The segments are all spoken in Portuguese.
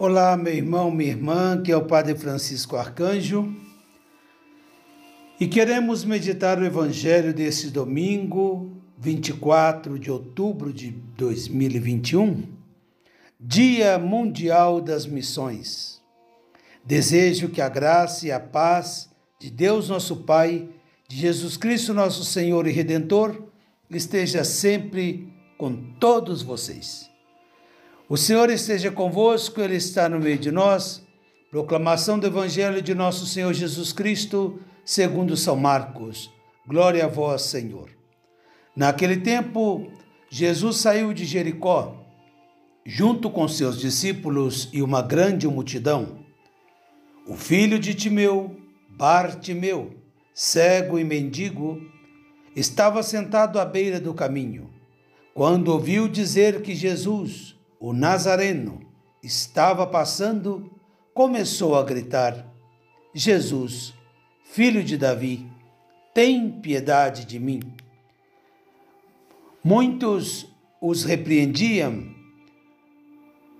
Olá, meu irmão, minha irmã, que é o Padre Francisco Arcanjo. E queremos meditar o Evangelho desse domingo, 24 de outubro de 2021, Dia Mundial das Missões. Desejo que a graça e a paz de Deus nosso Pai, de Jesus Cristo nosso Senhor e Redentor, esteja sempre com todos vocês. O Senhor esteja convosco, Ele está no meio de nós. Proclamação do Evangelho de nosso Senhor Jesus Cristo, segundo São Marcos. Glória a vós, Senhor. Naquele tempo, Jesus saiu de Jericó, junto com seus discípulos e uma grande multidão. O filho de Timeu, Bartimeu, cego e mendigo, estava sentado à beira do caminho. Quando ouviu dizer que Jesus, o Nazareno, estava passando, começou a gritar: Jesus, filho de Davi, tem piedade de mim. Muitos os repreendiam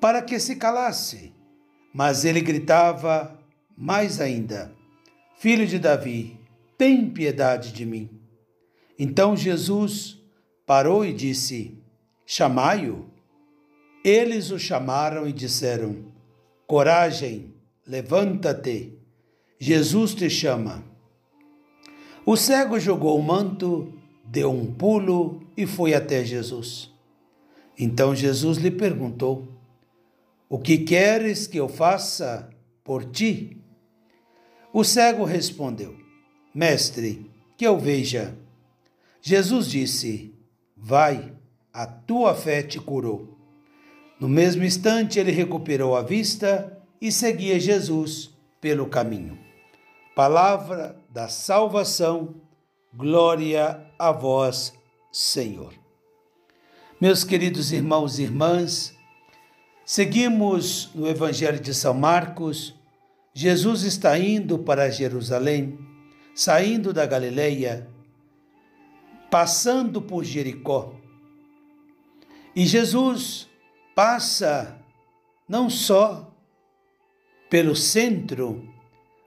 para que se calasse, mas ele gritava mais ainda: Filho de Davi, tem piedade de mim. Então Jesus parou e disse: Chamai-o. Eles o chamaram e disseram: Coragem, levanta-te, Jesus te chama. O cego jogou o manto, deu um pulo e foi até Jesus. Então Jesus lhe perguntou: O que queres que eu faça por ti? O cego respondeu: Mestre, que eu veja. Jesus disse: Vai, a tua fé te curou. No mesmo instante, ele recuperou a vista e seguia Jesus pelo caminho. Palavra da salvação, glória a vós, Senhor. Meus queridos irmãos e irmãs, seguimos no Evangelho de São Marcos. Jesus está indo para Jerusalém, saindo da Galileia, passando por Jericó. E Jesus passa não só pelo centro,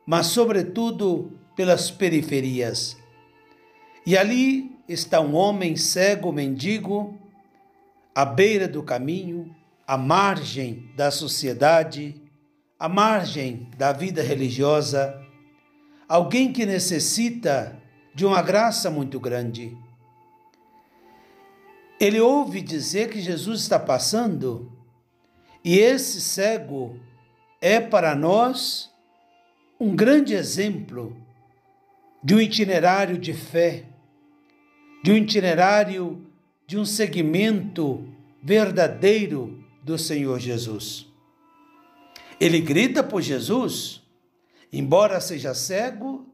mas, sobretudo, pelas periferias. E ali está um homem cego, mendigo, à beira do caminho, à margem da sociedade, à margem da vida religiosa, alguém que necessita de uma graça muito grande. Ele ouve dizer que Jesus está passando, e esse cego é para nós um grande exemplo de um itinerário de fé, de um itinerário de um segmento verdadeiro do Senhor Jesus. Ele grita por Jesus, embora seja cego,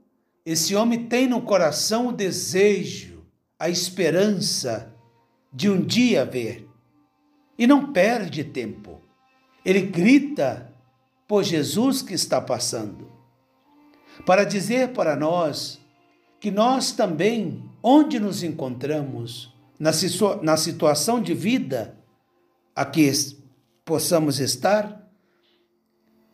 esse homem tem no coração o desejo, a esperança de um dia ver. E não perde tempo. Ele grita por Jesus que está passando, para dizer para nós que nós também, onde nos encontramos, na, na situação de vida a que possamos estar,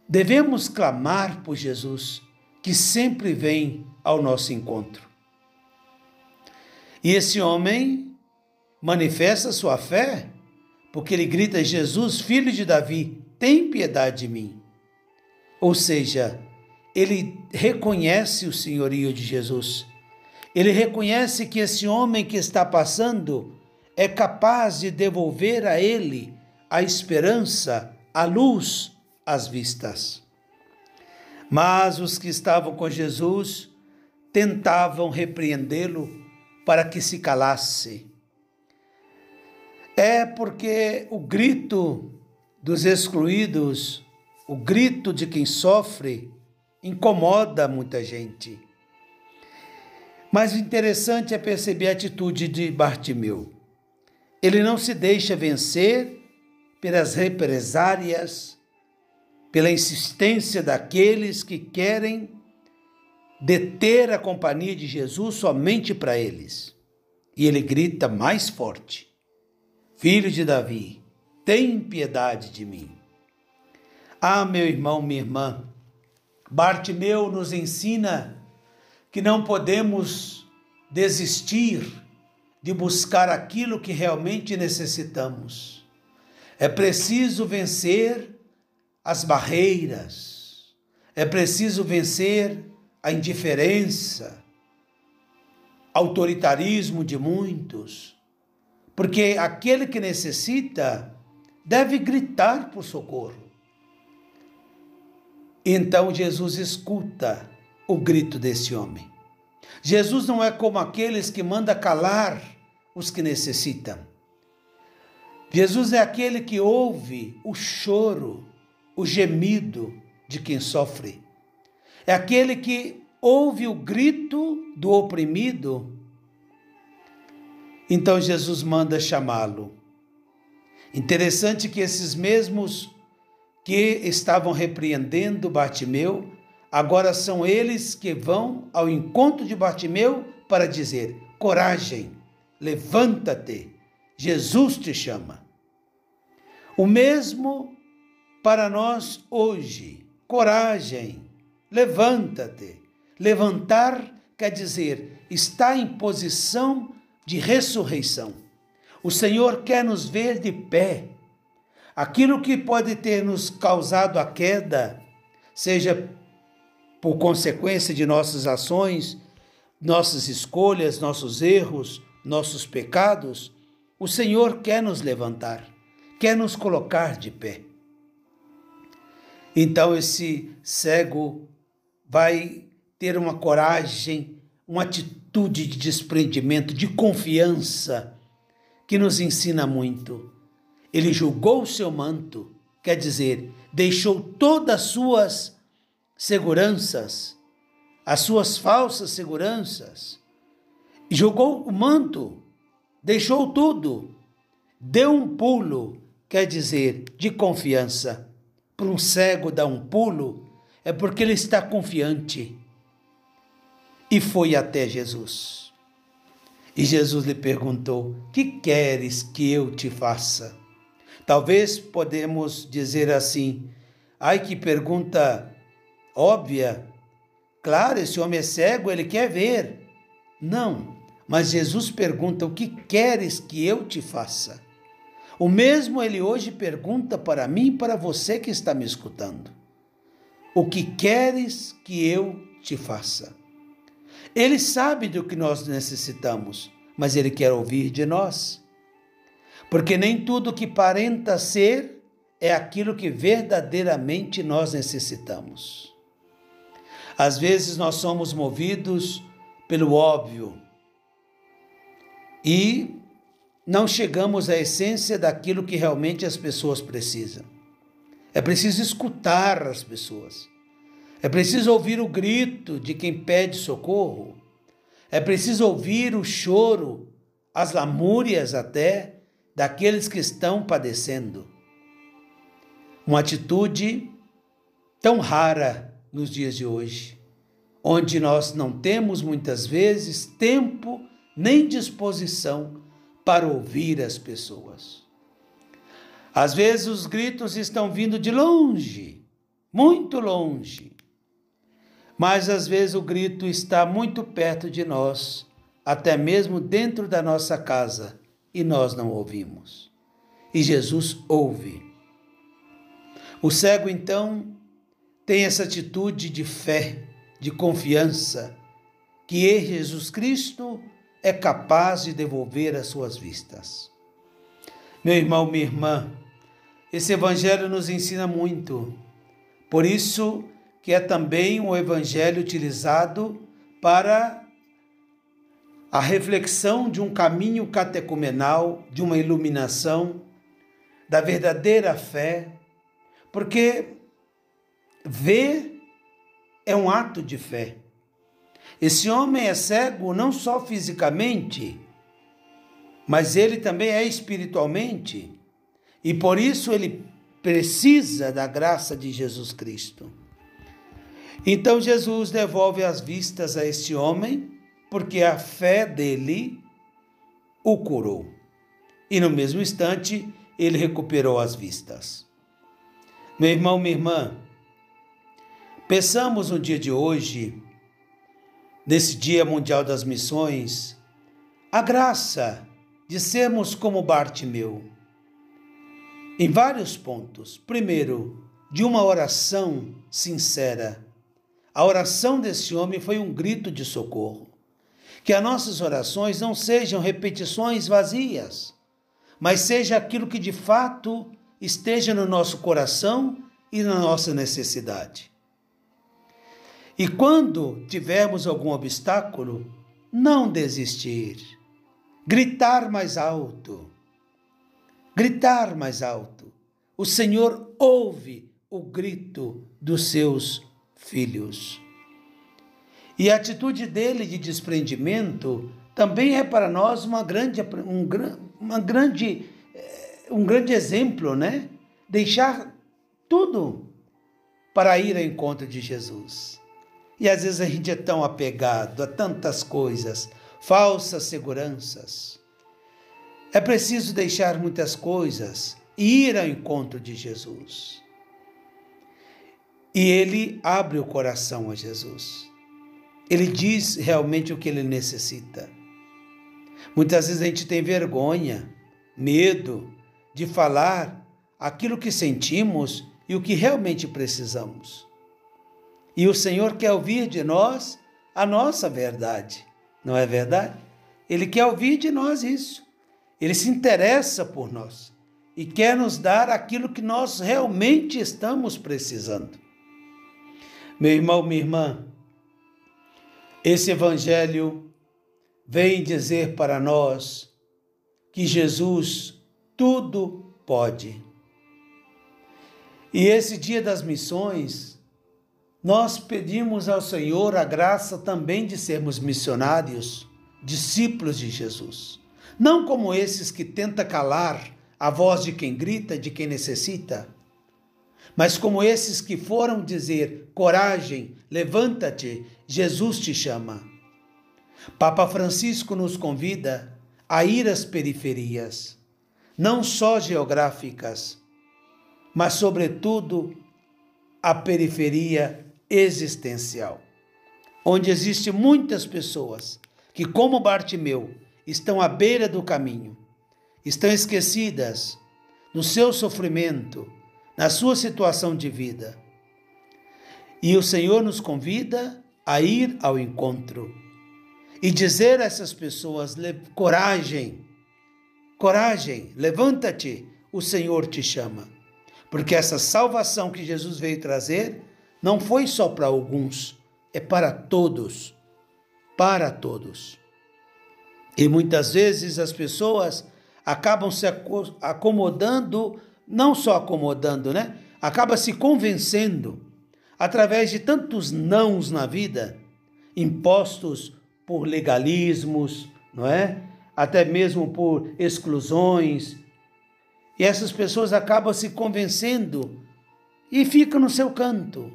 devemos clamar por Jesus, que sempre vem ao nosso encontro. E esse homem manifesta sua fé, porque ele grita: Jesus, filho de Davi, tem piedade de mim. Ou seja, ele reconhece o senhorio de Jesus. Ele reconhece que esse homem que está passando é capaz de devolver a ele a esperança, a luz, as vistas. Mas os que estavam com Jesus tentavam repreendê-lo para que se calasse é porque o grito dos excluídos, o grito de quem sofre, incomoda muita gente. Mas o interessante é perceber a atitude de Bartimeu. Ele não se deixa vencer pelas represárias, pela insistência daqueles que querem deter a companhia de Jesus somente para eles. E ele grita mais forte: Filho de Davi, tem piedade de mim. Ah, meu irmão, minha irmã, Bartimeu nos ensina que não podemos desistir de buscar aquilo que realmente necessitamos. É preciso vencer as barreiras, é preciso vencer a indiferença, autoritarismo de muitos, porque aquele que necessita deve gritar por socorro. Então Jesus escuta o grito desse homem. Jesus não é como aqueles que manda calar os que necessitam. Jesus é aquele que ouve o choro, o gemido de quem sofre. É aquele que ouve o grito do oprimido. Então Jesus manda chamá-lo. Interessante que esses mesmos que estavam repreendendo Bartimeu, agora são eles que vão ao encontro de Bartimeu para dizer: coragem, levanta-te, Jesus te chama. O mesmo para nós hoje, coragem, levanta-te. Levantar quer dizer estar em posição de ressurreição. O Senhor quer nos ver de pé, Aquilo que pode ter nos causado a queda, seja por consequência de nossas ações, nossas escolhas, nossos erros, nossos pecados, o Senhor quer nos levantar, quer nos colocar de pé. Então esse cego vai ter uma coragem, uma atitude de desprendimento, de confiança, que nos ensina muito. Ele julgou o seu manto, quer dizer, deixou todas as suas seguranças, as suas falsas seguranças, jogou o manto, deixou tudo, deu um pulo, quer dizer, de confiança. Para um cego dar um pulo é porque ele está confiante. E foi até Jesus. E Jesus lhe perguntou: Que queres que eu te faça? Talvez podemos dizer assim: ai que pergunta óbvia. Claro, esse homem é cego, ele quer ver. Não, mas Jesus pergunta: o que queres que eu te faça? O mesmo ele hoje pergunta para mim e para você que está me escutando: o que queres que eu te faça? Ele sabe do que nós necessitamos, mas ele quer ouvir de nós porque nem tudo que parenta ser é aquilo que verdadeiramente nós necessitamos. Às vezes nós somos movidos pelo óbvio e não chegamos à essência daquilo que realmente as pessoas precisam. É preciso escutar as pessoas. É preciso ouvir o grito de quem pede socorro. É preciso ouvir o choro, as lamúrias até daqueles que estão padecendo. Uma atitude tão rara nos dias de hoje, onde nós não temos muitas vezes tempo nem disposição para ouvir as pessoas. Às vezes os gritos estão vindo de longe, muito longe, mas às vezes o grito está muito perto de nós, até mesmo dentro da nossa casa e nós não ouvimos. E Jesus ouve. O cego, então, tem essa atitude de fé, de confiança, que Jesus Cristo é capaz de devolver as suas vistas. Meu irmão, minha irmã, esse evangelho nos ensina muito. Por isso que é também um evangelho utilizado para a reflexão de um caminho catecumenal, de uma iluminação, da verdadeira fé, porque ver é um ato de fé. Esse homem é cego não só fisicamente, mas ele também é espiritualmente, e por isso ele precisa da graça de Jesus Cristo. Então Jesus devolve as vistas a este homem porque a fé dele o curou. E no mesmo instante, ele recuperou as vistas. Meu irmão, minha irmã, Peçamos no dia de hoje, nesse Dia Mundial das Missões, a graça de sermos como Bartimeu. Em vários pontos. Primeiro, de uma oração sincera. A oração desse homem foi um grito de socorro. Que as nossas orações não sejam repetições vazias, mas seja aquilo que de fato esteja no nosso coração e na nossa necessidade. E quando tivermos algum obstáculo, não desistir. Gritar mais alto. Gritar mais alto. O Senhor ouve o grito dos seus filhos. E a atitude dele de desprendimento também é para nós uma grande, um, uma grande, eh, um grande exemplo, né? Deixar tudo para ir ao encontro de Jesus. E às vezes a gente é tão apegado a tantas coisas, falsas seguranças. É preciso deixar muitas coisas e ir ao encontro de Jesus. E ele abre o coração a Jesus. Ele diz realmente o que ele necessita. Muitas vezes a gente tem vergonha, medo de falar aquilo que sentimos e o que realmente precisamos. E o Senhor quer ouvir de nós a nossa verdade, não é verdade? Ele quer ouvir de nós isso. Ele se interessa por nós e quer nos dar aquilo que nós realmente estamos precisando. Meu irmão, minha irmã, esse Evangelho vem dizer para nós que Jesus tudo pode. E esse dia das missões nós pedimos ao Senhor a graça também de sermos missionários, discípulos de Jesus. Não como esses que tenta calar a voz de quem grita, de quem necessita, mas como esses que foram dizer: coragem, levanta-te, Jesus te chama. Papa Francisco nos convida a ir às periferias, não só geográficas, mas, sobretudo, a periferia existencial, onde existem muitas pessoas que, como Bartimeu, estão à beira do caminho, estão esquecidas no seu sofrimento, na sua situação de vida. E o Senhor nos convida a ir ao encontro e dizer a essas pessoas: coragem, coragem, levanta-te, o Senhor te chama. Porque essa salvação que Jesus veio trazer não foi só para alguns, é para todos. Para todos. E muitas vezes as pessoas acabam se acomodando, não só acomodando, né? Acaba se convencendo através de tantos nãos na vida, impostos por legalismos, não é? Até mesmo por exclusões. E essas pessoas acabam se convencendo e ficam no seu canto.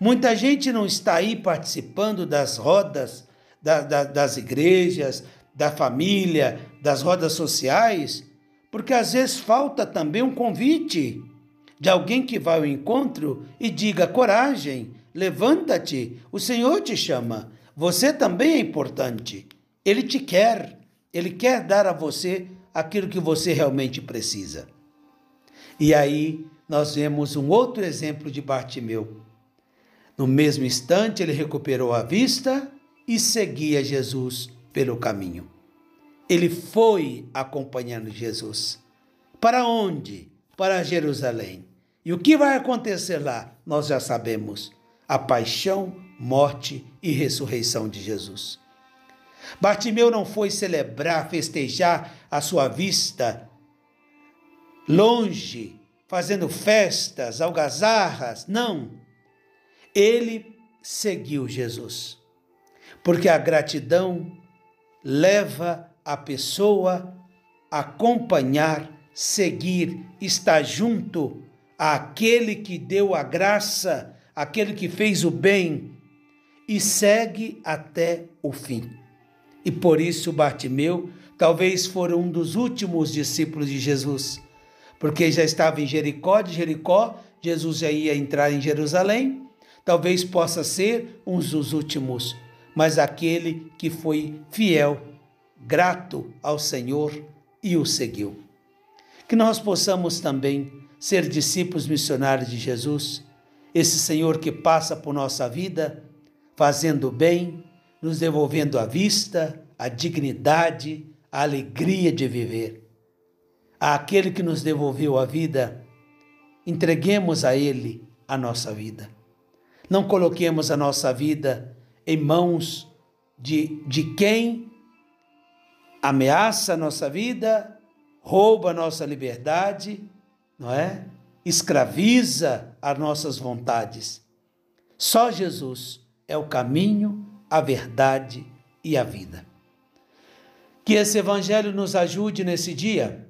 Muita gente não está aí participando das rodas da, da, das igrejas, da família, das rodas sociais, porque às vezes falta também um convite de alguém que vai ao encontro e diga: coragem, levanta-te, o Senhor te chama, você também é importante, Ele te quer, Ele quer dar a você aquilo que você realmente precisa. E aí nós vemos um outro exemplo de Bartimeu no mesmo instante, ele recuperou a vista e seguia Jesus pelo caminho. Ele foi acompanhando Jesus. Para onde? Para Jerusalém. E o que vai acontecer lá? Nós já sabemos. A paixão, morte e ressurreição de Jesus. Bartimeu não foi celebrar, festejar a sua vista longe, fazendo festas, algazarras. Não ele seguiu Jesus. Porque a gratidão leva a pessoa acompanhar, seguir, estar junto àquele que deu a graça, aquele que fez o bem e segue até o fim. E por isso Bartimeu talvez for um dos últimos discípulos de Jesus, porque já estava em Jericó, de Jericó Jesus já ia entrar em Jerusalém, talvez possa ser um dos últimos, mas aquele que foi fiel, grato ao Senhor e o seguiu. Que nós possamos também ser discípulos missionários de Jesus, esse Senhor que passa por nossa vida, fazendo bem, nos devolvendo a vista, a dignidade, a alegria de viver. Àquele que nos devolveu a vida, entreguemos a Ele a nossa vida. Não coloquemos a nossa vida em mãos de, de quem ameaça a nossa vida, rouba a nossa liberdade, não é? Escraviza as nossas vontades. Só Jesus é o caminho, a verdade e a vida. Que esse Evangelho nos ajude nesse dia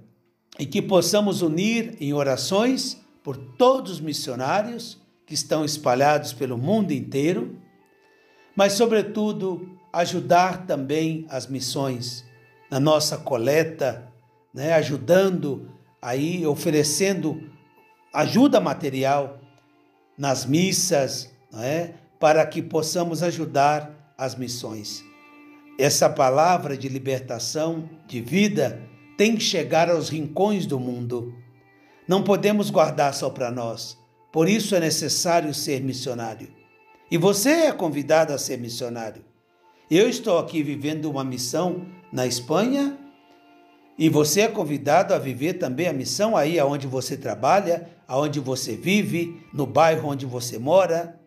e que possamos unir em orações por todos os missionários que estão espalhados pelo mundo inteiro, mas, sobretudo, ajudar também as missões na nossa coleta, né, ajudando aí, oferecendo ajuda material nas missas, é? para que possamos ajudar as missões. Essa palavra de libertação, de vida, tem que chegar aos rincões do mundo. Não podemos guardar só para nós. Por isso é necessário ser missionário. E você é convidado a ser missionário. Eu estou aqui vivendo uma missão na Espanha e você é convidado a viver também a missão aí aonde você trabalha, aonde você vive, no bairro onde você mora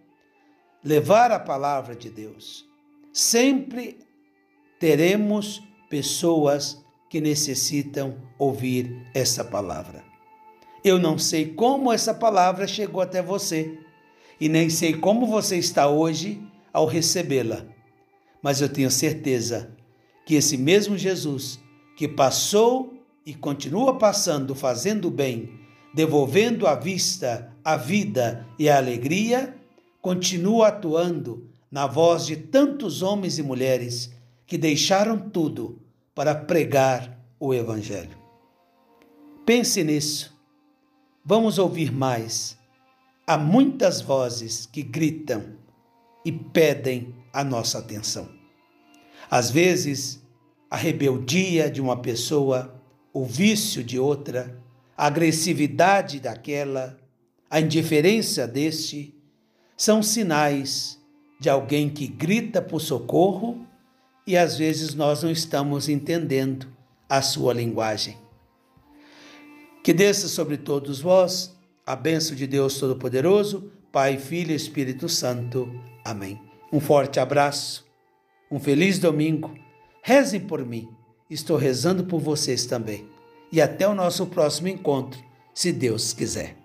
levar a palavra de Deus. Sempre teremos pessoas que necessitam ouvir essa palavra. Eu não sei como essa palavra chegou até você e nem sei como você está hoje ao recebê-la, mas eu tenho certeza que esse mesmo Jesus que passou e continua passando, fazendo bem, devolvendo à vista a vida e a alegria, continua atuando na voz de tantos homens e mulheres que deixaram tudo para pregar o Evangelho. Pense nisso. Vamos ouvir mais. Há muitas vozes que gritam e pedem a nossa atenção. Às vezes, a rebeldia de uma pessoa, o vício de outra, a agressividade daquela, a indiferença deste, são sinais de alguém que grita por socorro e às vezes nós não estamos entendendo a sua linguagem. Que desça sobre todos vós a bênção de Deus Todo-Poderoso, Pai, Filho e Espírito Santo. Amém. Um forte abraço, um feliz domingo. Rezem por mim, estou rezando por vocês também. E até o nosso próximo encontro, se Deus quiser.